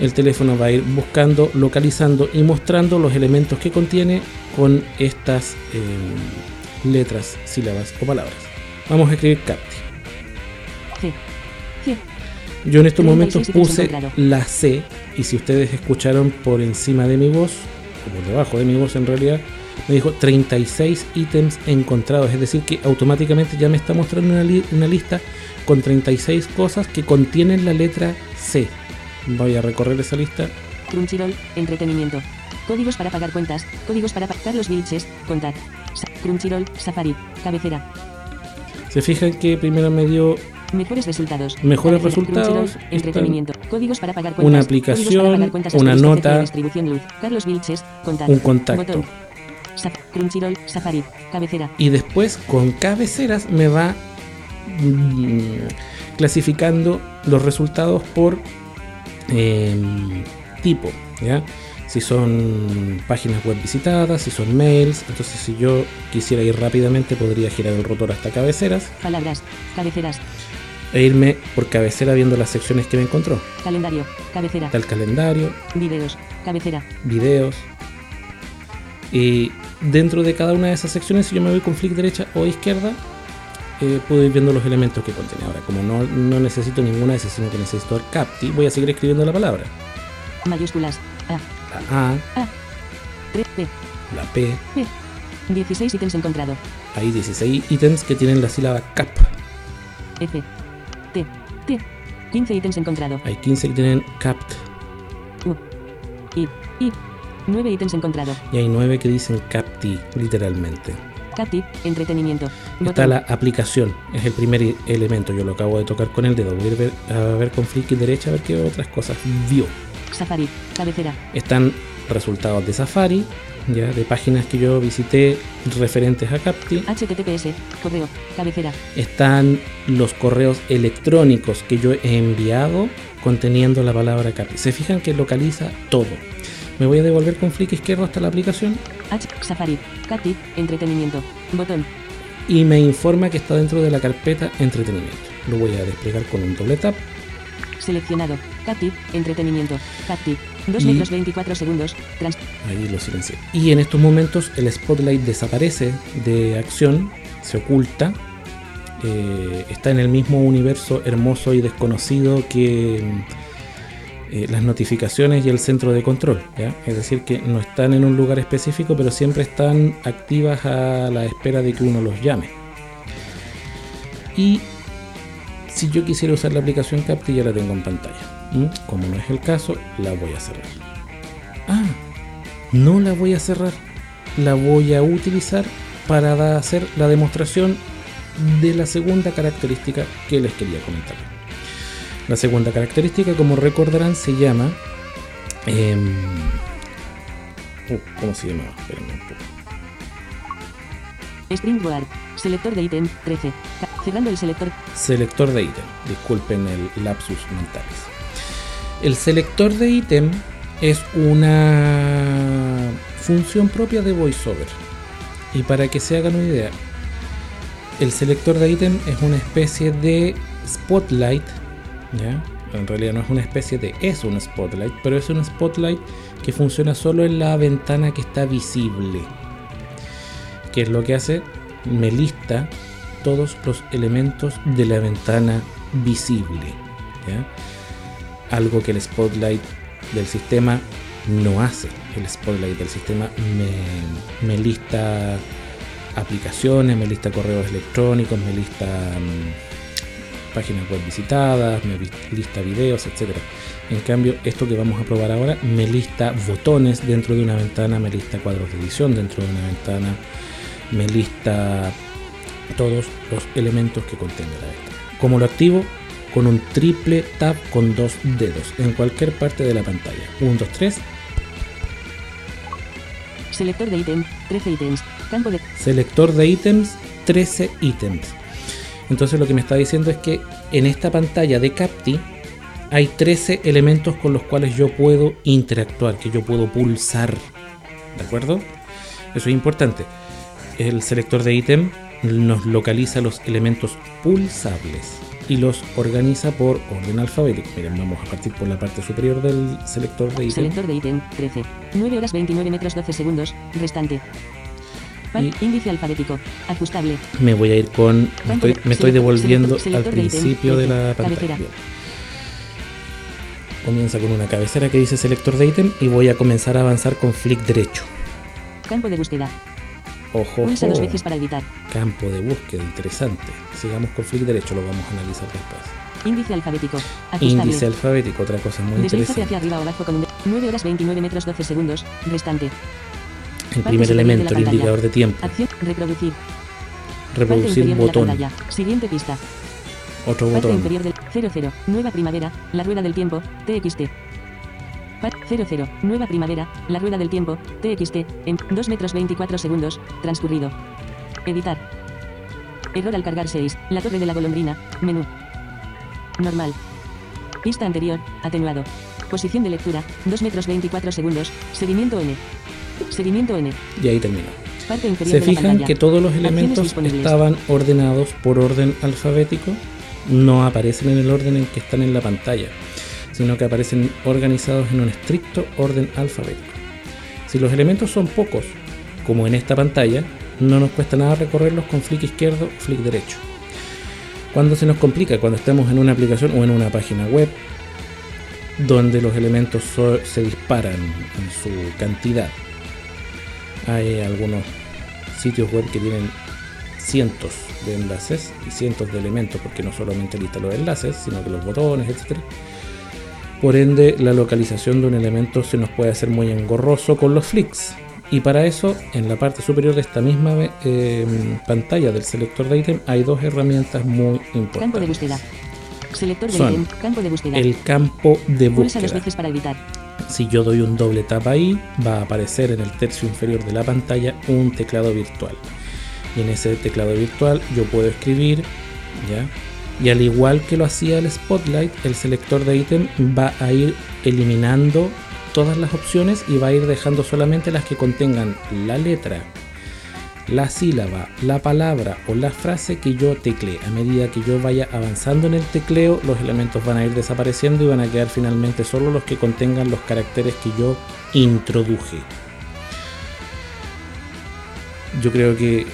[SPEAKER 2] el teléfono va a ir buscando, localizando y mostrando los elementos que contiene con estas eh, letras, sílabas o palabras. Vamos a escribir Capti.
[SPEAKER 6] C. C.
[SPEAKER 2] Yo en estos
[SPEAKER 6] 36
[SPEAKER 2] momentos puse la C y si ustedes escucharon por encima de mi voz, o por debajo de mi voz en realidad, me dijo 36 ítems encontrados. Es decir, que automáticamente ya me está mostrando una, li- una lista con 36 cosas que contienen la letra C. Voy a recorrer esa lista.
[SPEAKER 6] Crunchyroll. Entretenimiento. Códigos para pagar cuentas. Códigos para pagar los Vilches. Contact. Sa- Crunchyroll. Safari. Cabecera.
[SPEAKER 2] Se fijan que primero me dio
[SPEAKER 6] Mejores resultados.
[SPEAKER 2] Mejores resultados,
[SPEAKER 6] Entretenimiento. Códigos para pagar cuentas.
[SPEAKER 2] Una aplicación,
[SPEAKER 6] para pagar cuentas
[SPEAKER 2] una nota,
[SPEAKER 6] Distribución luz. Carlos Vilches. Contact.
[SPEAKER 2] un contacto.
[SPEAKER 6] Botón. Crunchyroll. Safari. Cabecera.
[SPEAKER 2] y después con cabeceras me va mm, clasificando los resultados por em, tipo, ¿ya? Si son páginas web visitadas, si son mails, entonces si yo quisiera ir rápidamente podría girar el rotor hasta cabeceras
[SPEAKER 6] Palabras. Cabeceras.
[SPEAKER 2] e irme por cabecera viendo las secciones que me encontró.
[SPEAKER 6] Calendario. Cabecera.
[SPEAKER 2] Está el calendario,
[SPEAKER 6] Videos. Cabecera.
[SPEAKER 2] videos. Y dentro de cada una de esas secciones, si yo me voy con flick derecha o izquierda, eh, puedo ir viendo los elementos que contiene. Ahora, como no, no necesito ninguna de esas, sino que necesito el capti, voy a seguir escribiendo la palabra.
[SPEAKER 6] Mayúsculas. A.
[SPEAKER 2] La A,
[SPEAKER 6] 3. P.
[SPEAKER 2] la P,
[SPEAKER 6] P. 16 ítems encontrado.
[SPEAKER 2] hay 16 ítems que tienen la sílaba cap.
[SPEAKER 6] F. T. T. 15 ítems encontrado.
[SPEAKER 2] Hay 15 que tienen capt.
[SPEAKER 6] U. I. I. 9 ítems encontrado.
[SPEAKER 2] Y hay 9 que dicen capti, literalmente.
[SPEAKER 6] Capti. Entretenimiento.
[SPEAKER 2] Está la aplicación, es el primer elemento. Yo lo acabo de tocar con el dedo. Voy a ver, a ver con flick derecha a ver qué otras cosas vio.
[SPEAKER 6] Safari. Cabecera.
[SPEAKER 2] están resultados de Safari, ya de páginas que yo visité referentes a Capti.
[SPEAKER 6] HTTPS. Correo. Cabecera.
[SPEAKER 2] Están los correos electrónicos que yo he enviado conteniendo la palabra Capti. Se fijan que localiza todo. Me voy a devolver con flick izquierdo hasta la aplicación
[SPEAKER 6] H. Safari. Captive. Entretenimiento. Botón.
[SPEAKER 2] y me informa que está dentro de la carpeta entretenimiento. Lo voy a desplegar con un doble tap.
[SPEAKER 6] Seleccionado. Captive. Entretenimiento. Captive. 2
[SPEAKER 2] Y-
[SPEAKER 6] metros 24 segundos. Trans.
[SPEAKER 2] Ahí lo silencié. Y en estos momentos el spotlight desaparece de acción, se oculta. eh, está en el mismo universo hermoso y desconocido que eh, las notificaciones y el centro de control. Es decir, que no están en un lugar específico, pero siempre están activas a la espera de que uno los llame. Y si yo quisiera usar la aplicación Capti, ya la tengo en pantalla. ¿m? Como no es el caso, la voy a cerrar. Ah, no la voy a cerrar. La voy a utilizar para hacer la demostración de la segunda característica que les quería comentar. La segunda característica, como recordarán, se llama... uh, ¿Cómo se llama? Espérenme un poco.
[SPEAKER 6] Springboard. Selector de ítem. 13. Ca- Cerrando el selector.
[SPEAKER 2] Selector de ítem. Disculpen el lapsus mentales. El selector de ítem es una función propia de VoiceOver. Y para que se hagan una idea, el selector de ítem es una especie de spotlight. En realidad no es una especie de, es un spotlight, pero es un spotlight que funciona solo en la ventana que está visible. ¿Qué es lo que hace? Me lista todos los elementos de la ventana visible. Algo que el spotlight del sistema no hace. El spotlight del sistema me, me lista aplicaciones, me lista correos electrónicos, me lista mm, páginas web visitadas, me lista videos, etc. En cambio, esto que vamos a probar ahora me lista botones dentro de una ventana, me lista cuadros de edición dentro de una ventana, me lista todos los elementos que contenga la ventana. ¿Cómo lo activo? Con un triple tap con dos dedos en cualquier parte de la pantalla. 1, 2, 3.
[SPEAKER 6] Selector de ítem. 13 ítems. Campo de.
[SPEAKER 2] Selector de ítems, 13 ítems. Entonces lo que me está diciendo es que en esta pantalla de Capti hay 13 elementos con los cuales yo puedo interactuar, que yo puedo pulsar. ¿De acuerdo? Eso es importante. El selector de ítem nos localiza los elementos pulsables y los organiza por orden alfabético. Miren, vamos a partir por la parte superior del selector de ítem.
[SPEAKER 6] Selector de ítem. 13. 9 horas 29 metros 12 segundos. Restante.
[SPEAKER 2] Y-
[SPEAKER 6] Índice alfabético. Ajustable.
[SPEAKER 2] me voy a ir con. Me estoy, me estoy devolviendo al principio de la pantalla. Comienza con una cabecera que dice selector de ítem y voy a comenzar a avanzar con flick derecho.
[SPEAKER 6] Campo de búsqueda.
[SPEAKER 2] Ojo,
[SPEAKER 6] Pulsa dos veces para editar.
[SPEAKER 2] campo de búsqueda, interesante. Sigamos con flick derecho, lo vamos a analizar después.
[SPEAKER 6] Índice alfabético. Ajustable.
[SPEAKER 2] Índice alfabético, otra cosa muy
[SPEAKER 6] Deslízate
[SPEAKER 2] interesante.
[SPEAKER 6] hacia arriba o abajo con un 9 horas 29 metros 12 segundos. Restante.
[SPEAKER 2] El primer elemento, el indicador de tiempo.
[SPEAKER 6] Acción. Reproducir.
[SPEAKER 2] Reproducir botón.
[SPEAKER 6] Siguiente pista.
[SPEAKER 2] Otro
[SPEAKER 6] Parte
[SPEAKER 2] botón.
[SPEAKER 6] inferior del 00. Nueva primavera. La rueda del tiempo. TXT. Pat 00. Nueva primavera. La rueda del tiempo. TXT. En 2 metros 24 segundos. Transcurrido. Editar. Error al cargar 6. La torre de la golondrina. Menú. Normal. Pista anterior. Atenuado. Posición de lectura. 2 metros 24 segundos. Seguimiento N. Seguimiento N.
[SPEAKER 2] Y ahí.
[SPEAKER 6] Parte inferior
[SPEAKER 2] Se
[SPEAKER 6] de
[SPEAKER 2] fijan que todos los elementos estaban ordenados por orden alfabético, no aparecen en el orden en que están en la pantalla, sino que aparecen organizados en un estricto orden alfabético. Si los elementos son pocos, como en esta pantalla, no nos cuesta nada recorrerlos con flick izquierdo o flick derecho. Cuando se nos complica, cuando estamos en una aplicación o en una página web, donde los elementos so- se disparan en su cantidad. Hay algunos sitios web que tienen cientos de enlaces y cientos de elementos, porque no solamente lista los enlaces, sino que los botones, etc. Por ende, la localización de un elemento se nos puede hacer muy engorroso con los flicks. Y para eso, en la parte superior de esta misma eh, pantalla del selector de ítem, hay dos herramientas muy
[SPEAKER 6] Campo de
[SPEAKER 2] importantes.
[SPEAKER 6] búsqueda. Selector de ítem. Campo de búsqueda.
[SPEAKER 2] El campo de
[SPEAKER 6] Pulsa dos
[SPEAKER 2] búsqueda.
[SPEAKER 6] veces para editar.
[SPEAKER 2] Si yo doy un doble tap ahí, va a aparecer en el tercio inferior de la pantalla un teclado virtual. Y en ese teclado virtual yo puedo escribir, ¿ya? Y al igual que lo hacía el Spotlight, el selector de ítem va a ir eliminando todas las opciones y va a ir dejando solamente las que contengan la letra, la sílaba, la palabra o la frase que yo teclee. A medida que yo vaya avanzando en el tecleo, los elementos van a ir desapareciendo y van a quedar finalmente solo los que contengan los caracteres que yo introduje. Yo creo que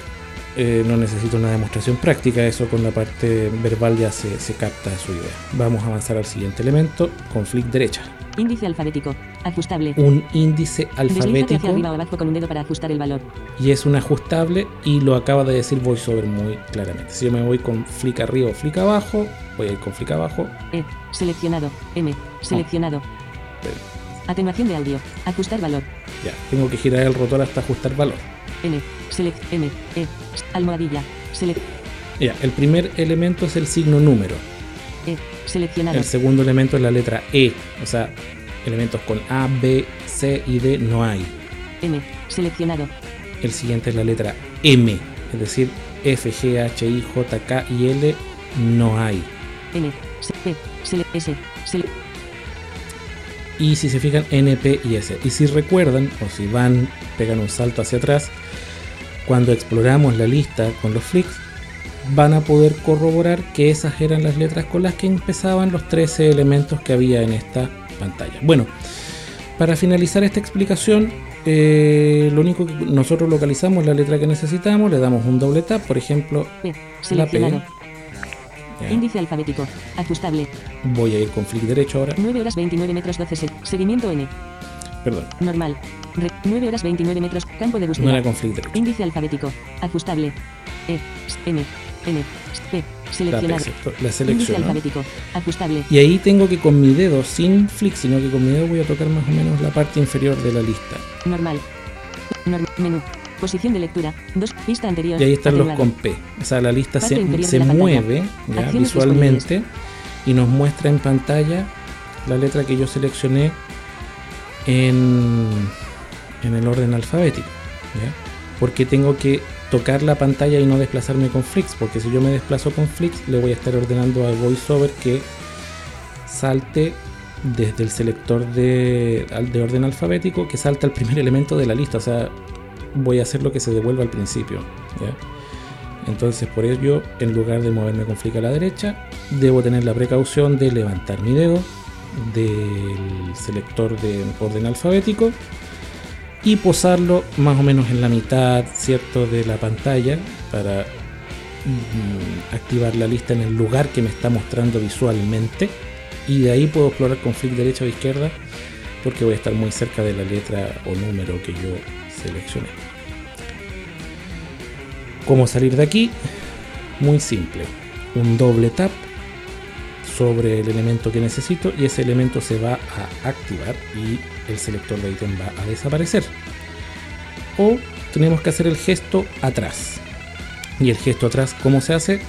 [SPEAKER 2] eh, no necesito una demostración práctica, eso con la parte verbal ya se, se capta su idea. Vamos a avanzar al siguiente elemento, con flick derecha.
[SPEAKER 6] Índice alfabético. Ajustable.
[SPEAKER 2] Un índice
[SPEAKER 6] Deslízate hacia
[SPEAKER 2] alfabético
[SPEAKER 6] arriba o abajo con un dedo para ajustar el valor.
[SPEAKER 2] y es un ajustable y lo acaba de decir VoiceOver muy claramente. Si yo me voy con flick arriba o flick abajo, voy a ir con flick abajo.
[SPEAKER 6] E. Seleccionado. M. Seleccionado. Atenuación de audio. Ajustar valor.
[SPEAKER 2] Ya, tengo que girar el rotor hasta ajustar valor.
[SPEAKER 6] N. Select. M. E. Almohadilla. Select.
[SPEAKER 2] Ya, el primer elemento es el signo número.
[SPEAKER 6] E. Seleccionado.
[SPEAKER 2] El segundo elemento es la letra E. O sea, elementos con A, B, C y D no hay.
[SPEAKER 6] M. Seleccionado.
[SPEAKER 2] El siguiente es la letra M. Es decir, F, G, H, I, J, K y L no hay.
[SPEAKER 6] N. Se- P. Select. S.
[SPEAKER 2] Y si se fijan, N, P y S. Y si recuerdan, o si van, pegan un salto hacia atrás, cuando exploramos la lista con los flicks, van a poder corroborar que esas eran las letras con las que empezaban los 13 elementos que había en esta pantalla. Bueno, para finalizar esta explicación, eh, lo único que nosotros localizamos la letra que necesitamos, le damos un doble tap, por ejemplo,
[SPEAKER 6] P. Seleccionado.
[SPEAKER 2] ya,
[SPEAKER 6] Índice alfabético. Ajustable.
[SPEAKER 2] voy a ir con flick derecho ahora,
[SPEAKER 6] 9 horas 29 metros 12 se- Seguimiento N.
[SPEAKER 2] perdón,
[SPEAKER 6] Normal. Re- 9 horas 29 metros. Campo de
[SPEAKER 2] no
[SPEAKER 6] búsqueda.
[SPEAKER 2] era con flick derecho,
[SPEAKER 6] Índice alfabético. Ajustable. E. N. N. P.
[SPEAKER 2] ¿cierto? la
[SPEAKER 6] Índice
[SPEAKER 2] selecciono.
[SPEAKER 6] alfabético. Ajustable.
[SPEAKER 2] Y ahí tengo que con mi dedo, sin flick, sino que con mi dedo voy a tocar más o menos la parte inferior de la lista.
[SPEAKER 6] Normal. Norm- menú. Posición de lectura. 2. Pista anterior.
[SPEAKER 2] Y ahí están los con P. O sea, la lista
[SPEAKER 6] Parte
[SPEAKER 2] se, se
[SPEAKER 6] la
[SPEAKER 2] mueve ya, visualmente y nos muestra en pantalla la letra que yo seleccioné en, en el orden alfabético. ¿ya? Porque tengo que tocar la pantalla y no desplazarme con flicks. Porque si yo me desplazo con flicks, le voy a estar ordenando a VoiceOver que salte desde el selector de, al- de orden alfabético, que salta el primer elemento de la lista. O sea, voy a hacer lo que se devuelva al principio. Entonces por ello, en lugar de moverme con flick a la derecha, debo tener la precaución de levantar mi dedo del selector de orden alfabético y posarlo más o menos en la mitad, ¿cierto?, de la pantalla para mm, activar la lista en el lugar que me está mostrando visualmente y de ahí puedo explorar con flick derecha o izquierda porque voy a estar muy cerca de la letra o número que yo seleccioné. ¿Cómo salir de aquí? Muy simple. Un doble tap sobre el elemento que necesito y ese elemento se va a activar y el selector de ítem va a desaparecer. O tenemos que hacer el gesto atrás. Y el gesto atrás, ¿cómo se hace?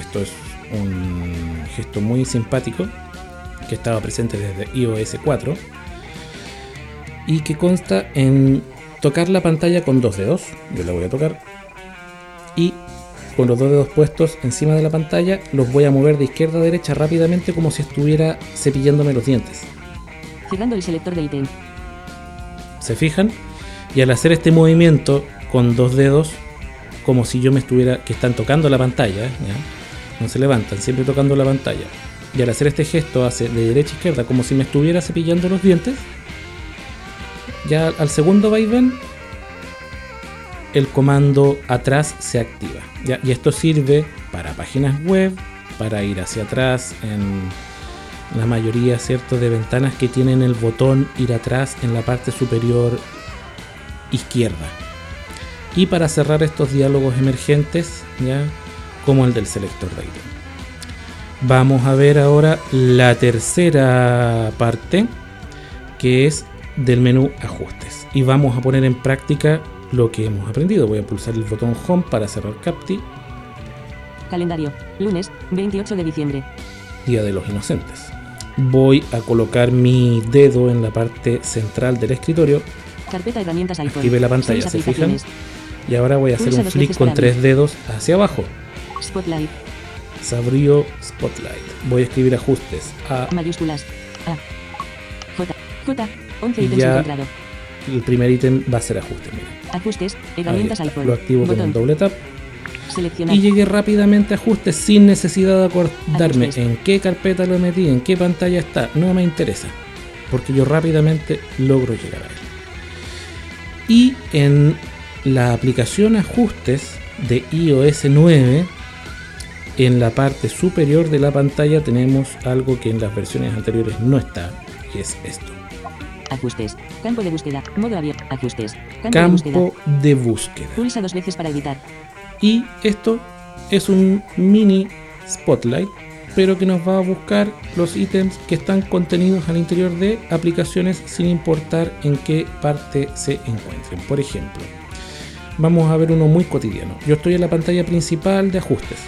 [SPEAKER 2] Esto es un gesto muy simpático que estaba presente desde iOS 4 y que consta en tocar la pantalla con dos dedos. Yo la voy a tocar y con los dos dedos puestos encima de la pantalla los voy a mover de izquierda a derecha rápidamente como si estuviera cepillándome los dientes.
[SPEAKER 6] El selector de ítem.
[SPEAKER 2] ¿Se fijan? Y al hacer este movimiento con dos dedos, como si yo me estuviera, que están tocando la pantalla, no se levantan, siempre tocando la pantalla. Y al hacer este gesto hace de derecha a izquierda como si me estuviera cepillando los dientes. Ya al segundo vaivén, el comando atrás se activa. Y esto sirve para páginas web, para ir hacia atrás en la mayoría cierto de ventanas que tienen el botón ir atrás en la parte superior izquierda. Y para cerrar estos diálogos emergentes ya como el del selector de ítem vamos a ver ahora la tercera parte que es del menú ajustes. Y vamos a poner en práctica lo que hemos aprendido. Voy a pulsar el botón home para cerrar Capti.
[SPEAKER 6] Calendario. Lunes, 28 de diciembre.
[SPEAKER 2] Día de los Inocentes. Voy a colocar mi dedo en la parte central del escritorio
[SPEAKER 6] Carpeta herramientas iPhone.
[SPEAKER 2] Active la pantalla, ¿se fijan? y ahora voy a hacer
[SPEAKER 6] Pulsa
[SPEAKER 2] un flick con tres dedos hacia abajo.
[SPEAKER 6] Spotlight.
[SPEAKER 2] Se abrió Spotlight. Voy a escribir ajustes. A,
[SPEAKER 6] Mayúsculas. A. J. J. 11
[SPEAKER 2] Y
[SPEAKER 6] ítems encontrado.
[SPEAKER 2] El primer ítem va a ser ajuste, mira.
[SPEAKER 6] Ajustes. Herramientas iPhone.
[SPEAKER 2] Lo activo con un
[SPEAKER 6] Botón.
[SPEAKER 2] doble tap
[SPEAKER 6] Seleccionar.
[SPEAKER 2] y llegué rápidamente a ajustes sin necesidad de acordarme en qué carpeta lo metí, en qué pantalla está. No me interesa, porque yo rápidamente logro llegar a él. Y en la aplicación ajustes de iOS 9, en la parte superior de la pantalla tenemos algo que en las versiones anteriores no está, y es esto.
[SPEAKER 6] Ajustes. Campo de búsqueda. Modo abierto. Ajustes. Campo, de búsqueda.
[SPEAKER 2] Campo de búsqueda.
[SPEAKER 6] Pulsa dos veces para editar.
[SPEAKER 2] Y esto es un mini spotlight, pero que nos va a buscar los ítems que están contenidos al interior de aplicaciones sin importar en qué parte se encuentren. Por ejemplo, vamos a ver uno muy cotidiano. Yo estoy en la pantalla principal de ajustes.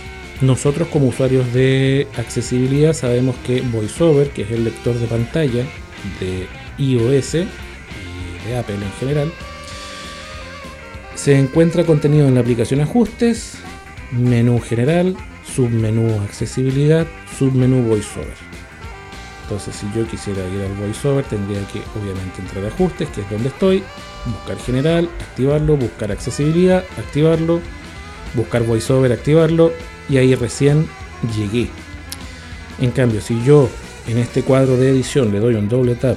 [SPEAKER 2] Nosotros como usuarios de accesibilidad sabemos que VoiceOver, que es el lector de pantalla de iOS y de Apple en general, se encuentra contenido en la aplicación Ajustes, menú general, submenú accesibilidad, submenú VoiceOver. Entonces, si yo quisiera ir al VoiceOver, tendría que obviamente entrar a Ajustes, que es donde estoy, buscar general, activarlo, buscar accesibilidad, activarlo, buscar VoiceOver, activarlo, y ahí recién llegué. En cambio, si yo en este cuadro de edición le doy un doble tap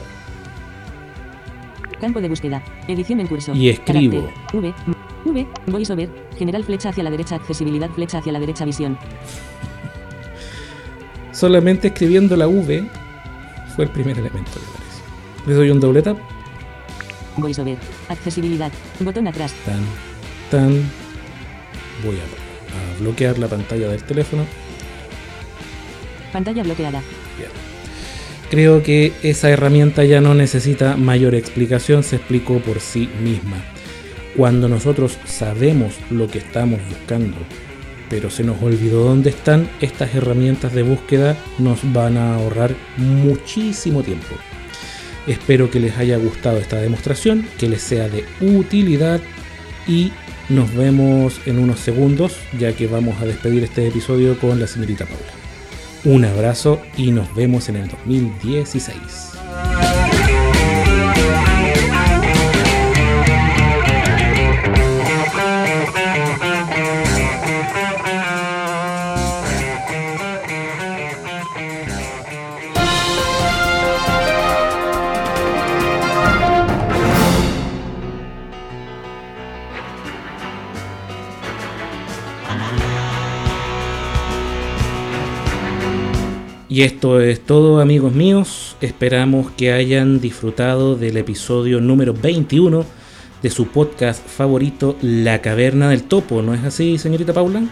[SPEAKER 6] Campo de búsqueda. Edición en curso.
[SPEAKER 2] Y escribo.
[SPEAKER 6] Carácter. V. V. VoiceOver. General flecha hacia la derecha. Accesibilidad flecha hacia la derecha. Visión.
[SPEAKER 2] solamente escribiendo la V fue el primer elemento que aparece. Le doy un doble tap,
[SPEAKER 6] VoiceOver. Accesibilidad. Botón atrás.
[SPEAKER 2] tan, tan. Voy a, a bloquear la pantalla del teléfono.
[SPEAKER 6] Pantalla bloqueada.
[SPEAKER 2] Creo que esa herramienta ya no necesita mayor explicación, se explicó por sí misma. Cuando nosotros sabemos lo que estamos buscando, pero se nos olvidó dónde están, estas herramientas de búsqueda nos van a ahorrar muchísimo tiempo. Espero que les haya gustado esta demostración, que les sea de utilidad y nos vemos en unos segundos, ya que vamos a despedir este episodio con la señorita Paula. Un abrazo y nos vemos en el 2016. Y esto es todo amigos míos, esperamos que hayan disfrutado del episodio número 21 de su podcast favorito La Caverna del Topo, ¿no es así señorita Paula?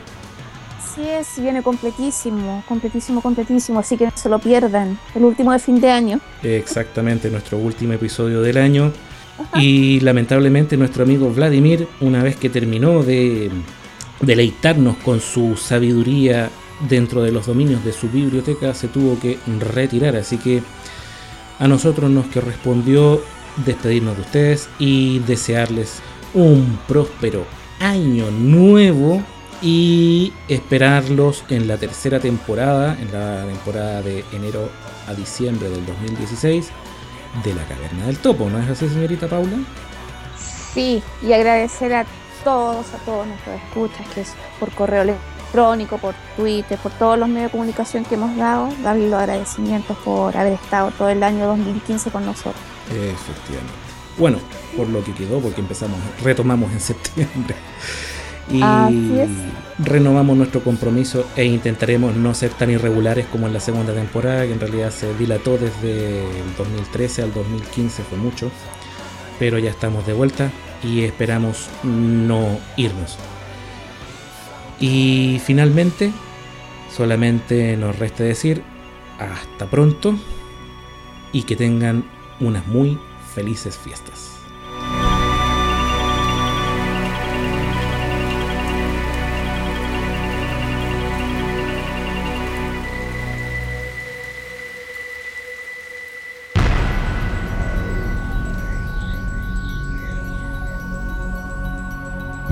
[SPEAKER 3] Así es, viene completísimo, completísimo, completísimo, así que no se lo pierdan. El último de fin de año.
[SPEAKER 2] Exactamente, nuestro último episodio del año. Y lamentablemente nuestro amigo Vladimir, una vez que terminó de deleitarnos con su sabiduría dentro de los dominios de su biblioteca, se tuvo que retirar. Así que a nosotros nos correspondió despedirnos de ustedes y desearles un próspero año nuevo y esperarlos en la tercera temporada, en la temporada de enero a diciembre del 2016 de la Caverna del Topo, ¿no es así, señorita Paula?
[SPEAKER 3] Sí, y agradecer a todos, a todos nuestros escuchas, que es por correo electrónico, por Twitter, por todos los medios de comunicación que hemos dado, darles los agradecimientos por haber estado todo el año 2015 con nosotros.
[SPEAKER 2] Efectivamente. Bueno, por lo que quedó, porque empezamos, retomamos en septiembre. Y
[SPEAKER 3] Así es.
[SPEAKER 2] renovamos nuestro compromiso e intentaremos no ser tan irregulares como en la segunda temporada, que en realidad se dilató desde el 2013 al 2015, fue mucho. Pero ya estamos de vuelta y esperamos no irnos. Y finalmente, solamente nos resta decir hasta pronto y que tengan unas muy felices fiestas.